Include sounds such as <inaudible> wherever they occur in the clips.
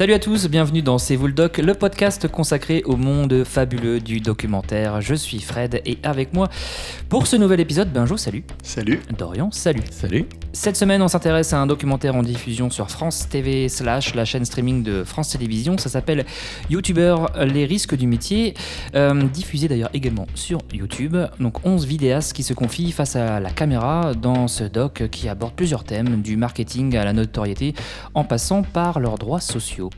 Salut à tous, bienvenue dans C'est vous le doc, le podcast consacré au monde fabuleux du documentaire. Je suis Fred et avec moi pour ce nouvel épisode, Benjo, salut. Salut. Dorian, salut. Salut. Cette semaine, on s'intéresse à un documentaire en diffusion sur France TV slash la chaîne streaming de France Télévisions. Ça s'appelle YouTuber, les risques du métier, euh, diffusé d'ailleurs également sur YouTube. Donc 11 vidéastes qui se confient face à la caméra dans ce doc qui aborde plusieurs thèmes, du marketing à la notoriété, en passant par leurs droits sociaux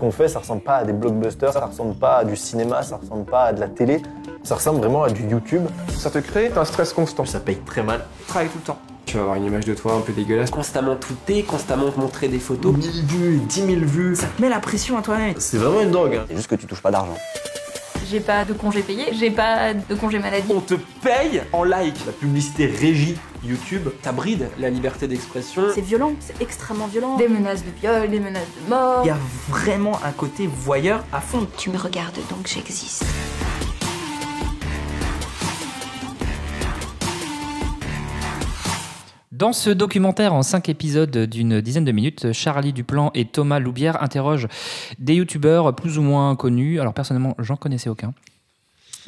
qu'on fait, ça ressemble pas à des blockbusters, ça ressemble pas à du cinéma, ça ressemble pas à de la télé, ça ressemble vraiment à du YouTube. Ça te crée un stress constant. Ça paye très mal. Travaille tout le temps. Tu vas avoir une image de toi un peu dégueulasse. Constamment tweeter, constamment montrer des photos. 1000 vues, 10 000 vues. Ça te met la pression à toi-même. C'est vraiment une drogue. Hein. C'est juste que tu touches pas d'argent. J'ai pas de congé payé, j'ai pas de congé maladie. On te paye en like. La publicité régie YouTube. Ça bride la liberté d'expression. C'est violent, c'est extrêmement violent. Des menaces de viol, des menaces de mort. Il y a vraiment un côté voyeur à fond. Tu me regardes donc j'existe. Dans ce documentaire en 5 épisodes d'une dizaine de minutes, Charlie Duplan et Thomas Loubière interrogent des youtubeurs plus ou moins connus. Alors personnellement, j'en connaissais aucun.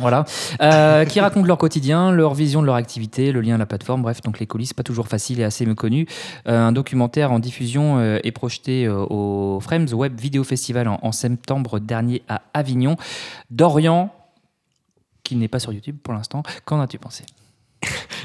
Voilà, euh, qui racontent leur quotidien, leur vision de leur activité, le lien à la plateforme, bref, donc les coulisses, pas toujours facile et assez méconnu. Euh, un documentaire en diffusion euh, est projeté au Frames Web Video Festival en, septembre dernier à Avignon. Dorian, qui n'est pas sur YouTube pour l'instant, qu'en as-tu pensé?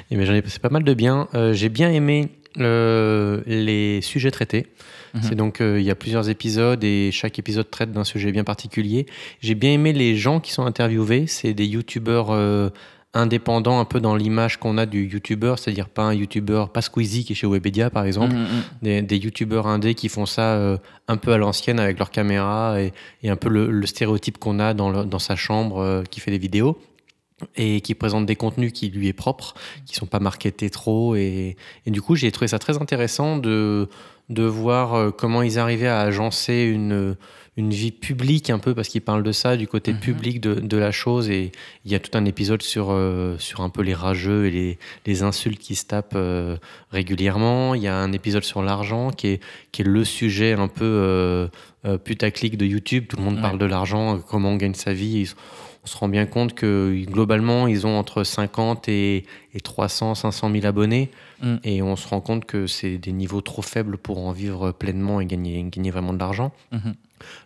Eh j'en ai passé pas mal de bien. J'ai bien aimé euh, les sujets traités. Mhm. C'est donc, euh, il y a plusieurs épisodes et chaque épisode traite d'un sujet bien particulier. J'ai bien aimé les gens qui sont interviewés. C'est des youtubeurs euh, indépendants, un peu dans l'image qu'on a du youtubeur, c'est-à-dire pas un youtubeur, pas Squeezie qui est chez Webedia par exemple, Mhm, mhm. des, des youtubeurs indés qui font ça euh, un peu à l'ancienne avec leur caméra et, et un peu le, le stéréotype qu'on a dans, le- dans sa chambre qui fait des vidéos et qui présente des contenus qui lui est propre, qui sont pas marketés trop. Et, du coup j'ai trouvé ça très intéressant de de voir euh, comment ils arrivaient à agencer une une vie publique un peu parce qu'ils parlent de ça du côté Mhm. public de, de la chose et il y a tout un épisode sur euh, sur un peu les rageux et les, les insultes qui se tapent euh, régulièrement il y a un épisode sur l'argent qui est qui est le sujet un peu euh, putaclic de YouTube tout le monde Ouais. parle de l'argent comment on gagne sa vie Ils- on se rend bien compte que globalement, ils ont entre 50 et, et 300, 500 000 abonnés. Mm. Et on se rend compte que c'est des niveaux trop faibles pour en vivre pleinement et gagner, gagner vraiment de l'argent. Mhm.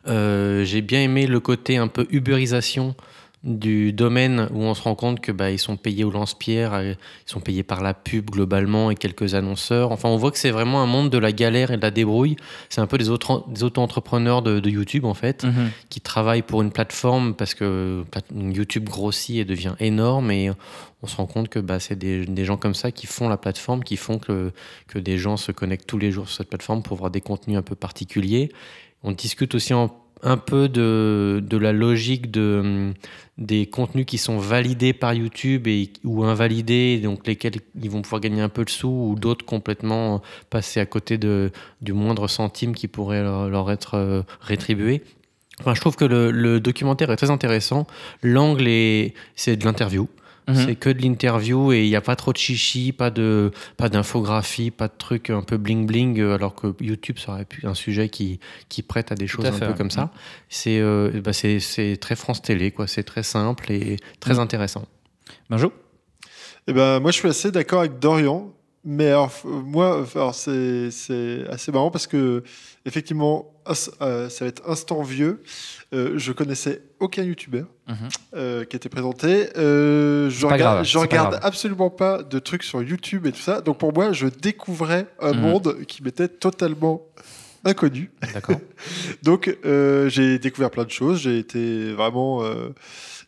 J'ai bien aimé le côté un peu uberisation du domaine où on se rend compte que bah, ils sont payés au lance-pierre, euh, ils sont payés par la pub globalement et quelques annonceurs. Enfin, on voit que c'est vraiment un monde de la galère et de la débrouille. C'est un peu des auto- des auto-entrepreneurs de, de YouTube en fait Mhm. qui travaillent pour une plateforme parce que plat- YouTube grossit et devient énorme et on se rend compte que bah, c'est des, des gens comme ça qui font la plateforme, qui font que, que des gens se connectent tous les jours sur cette plateforme pour voir des contenus un peu particuliers. On discute aussi un peu de, la logique de, hum, des contenus qui sont validés par YouTube et, ou invalidés, donc lesquels ils vont pouvoir gagner un peu de sous, ou d'autres complètement passer à côté de, du moindre centime qui pourrait leur, être euh, rétribué. Enfin, je trouve que le, le documentaire est très intéressant. L'angle est, c'est de l'interview. Mhm. C'est que de l'interview et il n'y a pas trop de chichi, pas de, pas d'infographie, pas de trucs un peu bling bling, euh, alors que YouTube ça aurait pu un sujet qui, qui prête à des choses à un peu comme ça. C'est, euh, bah, c'est, c'est très France Télé, quoi. C'est très simple et très Mhm. intéressant. Benjo Eh ben, moi, je suis assez d'accord avec Dorian. Mais alors, f- moi, alors, c'est assez marrant parce que, effectivement, euh, ça va être instant vieux. Euh, je connaissais aucun youtubeur Mhm. euh, qui était présenté. Euh, je regarde, grave, je pas regarde absolument pas de trucs sur YouTube et tout ça. Donc, pour moi, je découvrais un Mhm. monde qui m'était totalement inconnu. D'accord. <laughs> Donc, euh, j'ai découvert plein de choses. J'ai été vraiment. euh,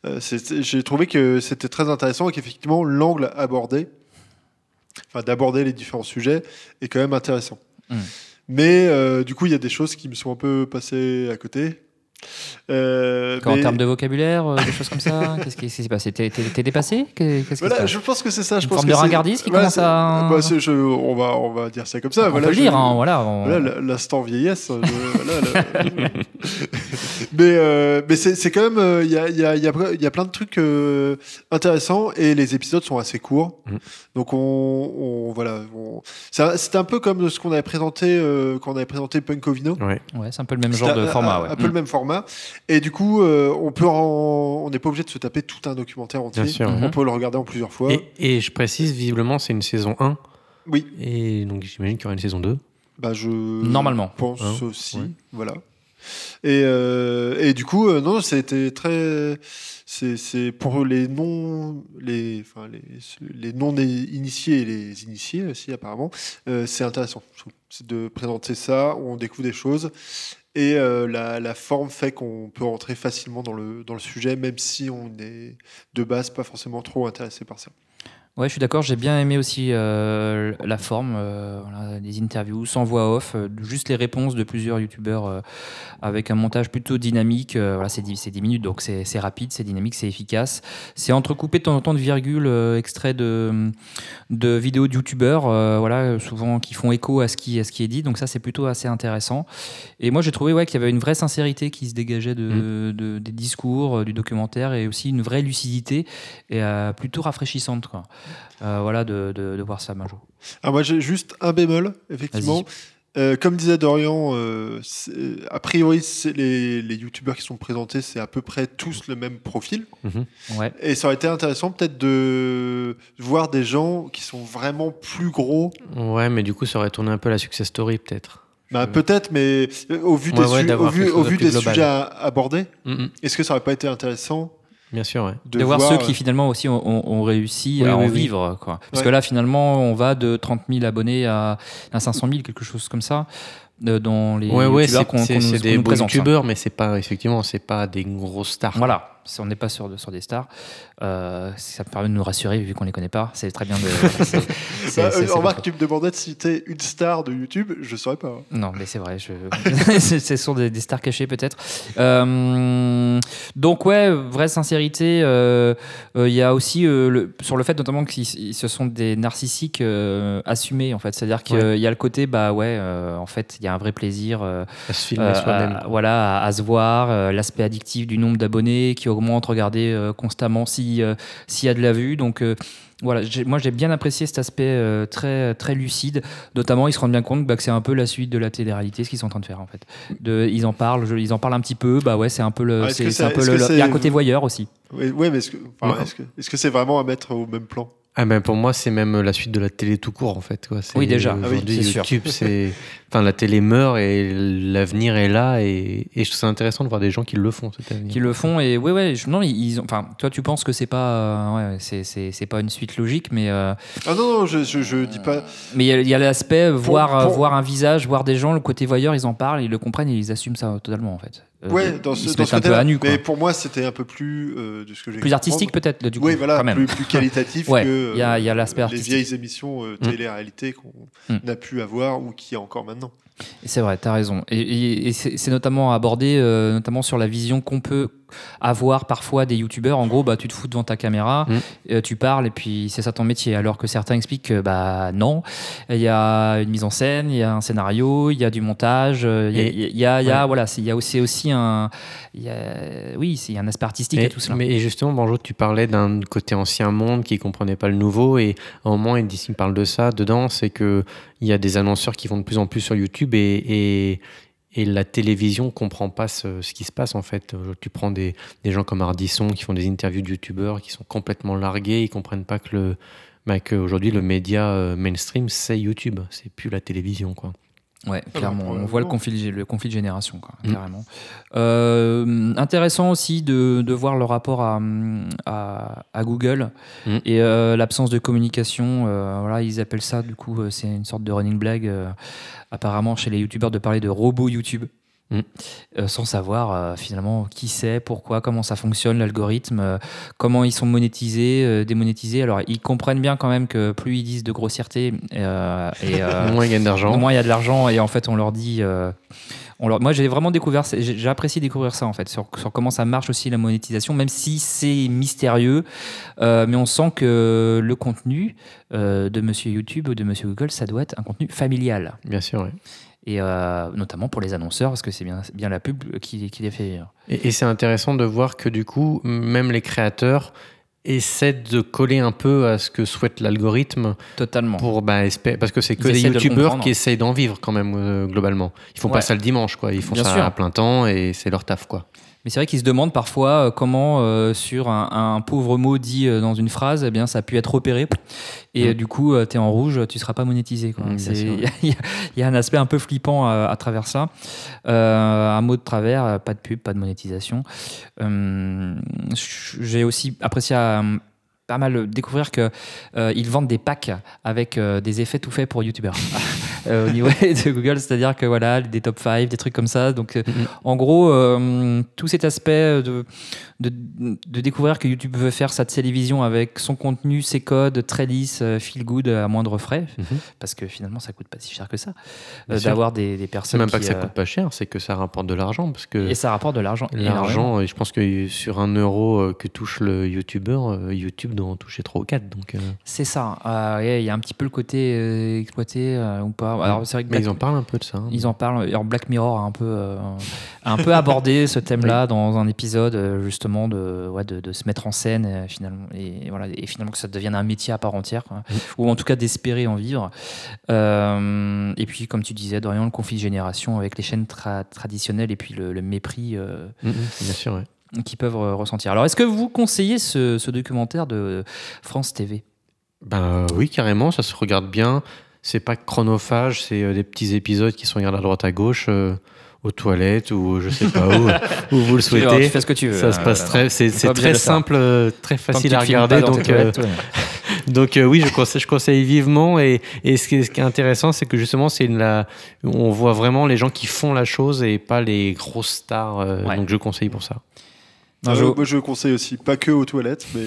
euh, j'ai trouvé que c'était très intéressant et qu'effectivement, l'angle abordé, enfin, d'aborder les différents sujets, est quand même intéressant. Mm. Mais euh, du coup, il y a des choses qui me sont un peu passées à côté. Euh, En termes de vocabulaire, euh, des choses comme ça <laughs> Qu'est-ce qui s'est passé? T'es dépassé? Qu'est-ce Voilà, passe? je pense que c'est ça. Je Une pense forme que de c'est- ringardise qui voilà, commence à- bah, je- on, va, on va dire ça comme ça. On voilà, peut le je- dire, hein, voilà. on- Voilà, l- l'instant vieillesse. je- le- <laughs> Mais, euh, mais c'est quand même. euh, Il y, a, il y, a, il y, a, il y a plein de trucs euh, intéressants et les épisodes sont assez courts. Mhm. Donc, on, on- voilà. on- c'est un- peu comme ce qu'on avait présenté euh, quand on avait présenté Punkovino. Ouais. Ouais, c'est un peu le même genre de format. Un, ouais. un peu le Mm. même format. Et du coup, euh, on peut en- on n'est pas obligé de se taper tout un documentaire entier. Bien sûr. Mhm. On peut le regarder en plusieurs fois. Et, et je précise, visiblement, c'est une saison 1. Oui. Et donc j'imagine qu'il y aura une saison 2. Bah, je Normalement. pense Hein, aussi. ouais. Voilà. Et, euh, et du coup, euh, non, c'était très. C'est pour les non, les, enfin les, les non initiés et les initiés aussi apparemment. euh, c'est intéressant. de présenter ça, on découvre des choses. Et la, la forme fait qu'on peut rentrer facilement dans le, dans le sujet, même si on est de base pas forcément trop intéressé par ça. Ouais, je suis d'accord. J'ai bien aimé aussi euh, la forme, euh, voilà, des interviews sans voix off, euh, juste les réponses de plusieurs youtubeurs avec un montage plutôt dynamique. voilà, c'est 10, c'est 10 minutes, donc c'est rapide, c'est dynamique, c'est efficace. C'est entrecoupé de temps en temps de virgules, extraits de, de vidéos de youtubeurs, voilà, souvent qui font écho à ce qui, à ce qui est dit. Donc ça, c'est plutôt assez intéressant. Et moi, j'ai trouvé ouais, qu'il y avait une vraie sincérité qui se dégageait de, de- des discours, du documentaire, et aussi une vraie lucidité et plutôt rafraîchissante. Quoi. Euh, voilà, de, de, de voir ça, Majo. Alors moi j'ai juste un bémol, effectivement. Euh, comme disait Dorian, euh, a priori les, les youtubeurs qui sont présentés, c'est à peu près tous le même profil. Ouais. Et ça aurait été intéressant peut-être de voir des gens qui sont vraiment plus gros. Ouais, mais du coup, ça aurait tourné un peu la success story, peut-être. Bah, peut-être, mais au vu Ouais, des, ouais, su- d'avoir au vu, au des sujets abordés, Mhm. est-ce que ça aurait pas été intéressant Bien sûr, ouais. de, De, voir, ceux qui finalement aussi ont, ont- ont réussi Oui, à oui, en oui. vivre. Quoi. Parce Ouais. que là, finalement, on va de 30 000 abonnés à, à 500 000, quelque chose comme ça, euh, dans les Ouais, ouais, youtubeurs c'est des nous beaux présente. hein. youtubeurs, mais c'est pas, effectivement, c'est pas des grosses stars. Voilà, on n'est pas sur, sur des stars. Euh, ça permet de nous rassurer vu qu'on les connaît pas. C'est très bien de. <laughs> Bah, remarque, tu me demandais de citer une star de YouTube, je saurais pas. hein. Non, mais c'est vrai. Je... <laughs> ce sont des, des stars cachées peut-être. Euh, donc ouais, vraie sincérité. euh, euh, Il y a aussi euh, le, sur le fait notamment que ce sont des narcissiques euh, assumés en fait. C'est-à-dire qu'il Ouais. y a le côté bah ouais, euh, en fait il y a un vrai plaisir. euh, À se filmer euh, soi-même. à- voilà, à, à se voir, euh, l'aspect addictif du nombre d'abonnés qui augmente, regardez euh, constamment si, euh, s'il y a de la vue. Donc euh, voilà, moi j'ai bien apprécié cet aspect euh, très, très lucide. Notamment, ils se rendent bien compte bah, que c'est un peu la suite de la télé-réalité, ce qu'ils sont en train de faire en fait. De, ils en parlent, je- ils en parlent un petit peu. Bah ouais, c'est un peu le, Ah, c'est, un peu le- il y a un côté voyeur aussi. Ouais, mais est-ce que enfin, Ouais. est-ce que est-ce que c'est vraiment à mettre au même plan? Ah ben pour moi, c'est même la suite de la télé tout court, en fait. Quoi. C'est- Oui, déjà. Ah oui. YouTube, c'est. <laughs> Enfin, la télé meurt et l'avenir est là. Et, et je trouve ça intéressant de voir des gens qui le font, cet avenir. qui le font et ouais ouais je- non ils ont enfin toi tu penses que c'est pas euh, ouais c'est, c'est, c'est pas une suite logique mais euh, Ah non, non, je, je, je dis pas. Mais il y a- il y a, l'aspect voir, euh, pour- voir un visage, voir des gens, le côté voyeur, ils en parlent, ils le comprennent et ils assument ça totalement en fait. Ouais, dans ce, dans ce un peu à nu quoi. Mais pour moi, c'était un peu plus euh, de ce que j'ai Plus artistique peut-être du coup. Oui, voilà, quand même. plus, plus qualitatif <laughs> Ouais, que il y a- il y a euh, l'aspect les vieilles émissions euh, télé-réalité qu'on Mm. a pu avoir ou qui y a encore maintenant. C'est vrai, t'as raison. Et, et- et c'est c'est notamment abordé, euh, notamment sur la vision qu'on peut avoir parfois des youtubeurs. En gros, bah, tu te fous devant ta caméra, Mm. euh, tu parles et puis c'est ça ton métier. Alors que certains expliquent que bah non, il y a une mise en scène, il y a un scénario, il y a du montage, euh, il y a, voilà, il y a aussi, aussi un, il y a- oui, il y a un aspect artistique Et- à tout cela. Mais et justement, Bonjour, tu parlais d'un côté ancien monde qui comprenait pas le nouveau, et à un moment, il parle de ça dedans, c'est que il y a des annonceurs qui vont de plus en plus sur YouTube et, et, et la télévision comprend pas ce, qui se passe en fait. Euh, Tu prends des, des gens comme Ardisson qui font des interviews de YouTubeurs qui sont complètement largués, ils comprennent pas que le bah, qu'aujourd'hui le média euh, mainstream c'est YouTube, c'est plus la télévision quoi. Ouais, bah, clairement. on voit le conflit, le conflit de génération, quoi, Mm. carrément. Euh, intéressant aussi de, de voir le rapport à, à, à Google Mm. et euh, l'absence de communication. euh, voilà, ils appellent ça, du coup, c'est une sorte de running blague, euh, apparemment, chez les youtubeurs, de parler de robots YouTube. Mm. Euh, sans savoir euh, finalement qui c'est, pourquoi, comment ça fonctionne, l'algorithme, euh, comment ils sont monétisés, démonétisés. Alors ils comprennent bien quand même que plus ils disent de grossièreté et, <laughs> Moins ils gagnent d'argent. moins, il y a de l'argent et en fait, on leur dit, On leur- moi, j'ai vraiment découvert, j'ai apprécié découvrir ça en fait, sur, sur comment ça marche aussi la monétisation, même si c'est mystérieux, mais on sent que le contenu de Monsieur YouTube ou de Monsieur Google, ça doit être un contenu familial, Bien sûr, ouais. Et euh, notamment pour les annonceurs, parce que c'est bien, bien la pub qui, qui les fait. vivre. Et, et c'est intéressant de voir que du coup, même les créateurs essaient de coller un peu à ce que souhaite l'algorithme Totalement. pour bah, parce que c'est que Ils des de youtubeurs qui essayent d'en vivre quand même euh, globalement. Ils font Ouais. pas ça le dimanche quoi, ils font Bien ça sûr. à plein temps et c'est leur taf quoi. Mais c'est vrai qu'ils se demandent parfois euh, comment, euh, sur un, un pauvre mot dit euh, dans une phrase, eh bien, ça a pu être repéré. Et Mm. euh, du coup, tu es en rouge, tu seras pas monétisé. Mm, sûr. <laughs> Il y, a- il y a un aspect un peu flippant à, à travers ça. Euh, un mot de travers, pas de pub, pas de monétisation. J'ai aussi apprécié euh, pas mal découvrir que euh, ils vendent des packs avec euh, des effets tout faits pour youtubeurs <laughs> au niveau <laughs> de Google c'est-à-dire que voilà des top 5 des trucs comme ça. Donc euh, en gros euh, tout cet aspect de, de, de découvrir que YouTube veut faire sa télévision avec son contenu ses codes très lisses euh, feel good à moindre frais Mhm. parce que finalement ça coûte pas si cher que ça euh, d'avoir des, des C'est personnes même pas qui, que ça euh, coûte pas cher, c'est que ça rapporte de l'argent parce que et ça rapporte de l'argent l'argent, euh, je pense que sur un euro euh, que touche le youtubeur, euh, YouTube doit en toucher 3 ou 4 donc euh, c'est ça. Euh, ouais, il y a un petit peu le côté euh, exploité euh, ou pas alors c'est vrai que mais Black- ils en parlent un peu de ça. hein. Ils en parlent. Alors Black Mirror a un peu, euh, a un peu abordé ce thème-là dans un épisode euh, justement de, ouais, de, de se mettre en scène euh, finalement et voilà et finalement que ça devienne un métier à part entière quoi. Oui. ou en tout cas d'espérer en vivre. Euh, et puis comme tu disais Dorian, le conflit de génération avec les chaînes tra- traditionnelles et puis le, le mépris euh, bien sûr, ouais. qu'ils peuvent ressentir. Alors est-ce que vous conseillez ce, ce documentaire de France TV Ben oui, carrément, ça se regarde bien. C'est pas chronophage, c'est euh, des petits épisodes qui sont regardés à droite à gauche, euh, aux toilettes ou je sais pas où, <laughs> où vous le Tu souhaitez. fais ce que tu veux. Ça se hein, passe très, c'est très simple, euh, très facile tu à regarder. Donc, euh, <laughs> donc euh, oui, je conseille, je conseille vivement. Et, et ce, qui est, ce qui est intéressant, c'est que justement, c'est une- la, on voit vraiment les gens qui font la chose et pas les grosses stars. euh, Ouais. Donc je conseille pour ça. Non, Euh, je- Moi, je conseille aussi, pas que aux toilettes, mais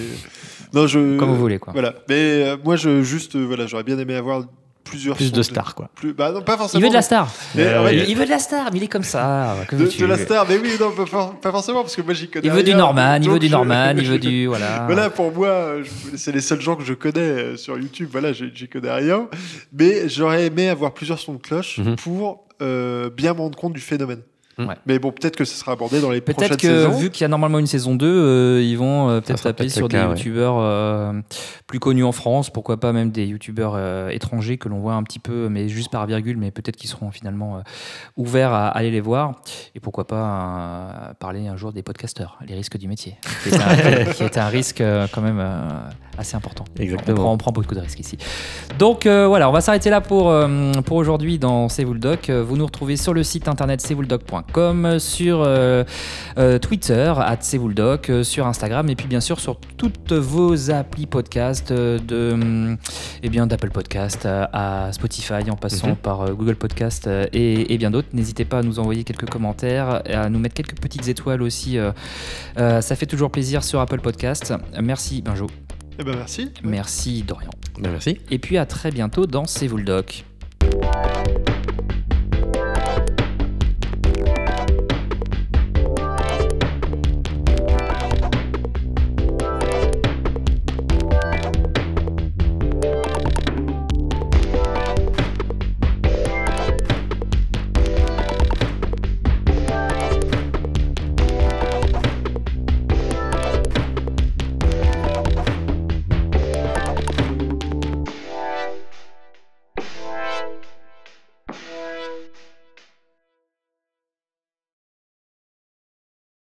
non, je. Comme vous voulez, quoi. Voilà, mais euh, moi, je juste, euh, voilà, j'aurais bien aimé avoir plusieurs. Plus de stars, quoi. Plus, bah non, pas forcément. Il veut de la star. Mais, Euh, ouais, il, il veut de la star, mais il est comme ça. que de, de la star, mais oui, non, pas, for- pas forcément, parce que moi, j'y connais. Il veut du rien, Norman, il veut du je- Norman, il je- veut du. <laughs> Voilà. Voilà, pour moi, c'est les seuls gens que je connais euh, sur YouTube. Voilà, j'y connais rien. Mais j'aurais aimé avoir plusieurs sons de cloche Mhm. pour euh, bien me rendre compte du phénomène. Ouais. Mais bon, peut-être que ce sera abordé dans les Peut-être prochaines que saisons. vu qu'il y a normalement une saison 2, euh, ils vont euh, peut-être taper peut-être sur des ouais. youtubeurs euh, plus connus en France, pourquoi pas même des youtubeurs euh, étrangers que l'on voit un petit peu, mais juste par virgule, mais peut-être qu'ils seront finalement euh, ouverts à aller les voir. Et pourquoi pas euh, parler un jour des podcasteurs, les risques du métier, qui est un, <laughs> qui est un risque euh, quand même euh, assez important. Exactement. On prend, on prend beaucoup de risques ici. Donc euh, voilà, on va s'arrêter là pour, euh, pour aujourd'hui dans C'est vous le doc. Vous nous retrouvez sur le site internet cestvouledoc.com, sur euh, euh, Twitter, at euh, sur Instagram et puis bien sûr sur toutes vos applis podcast euh, de, hum, eh bien, d'Apple Podcast euh, à Spotify en passant Mhm. par euh, Google Podcast euh, et, et bien d'autres. N'hésitez pas à nous envoyer quelques commentaires, à nous mettre quelques petites étoiles aussi. euh, euh, ça fait toujours plaisir sur Apple Podcast. Merci Benjo, Eh ben merci. merci Dorian. Ben, merci. Et puis à très bientôt dans C'est vous le doc.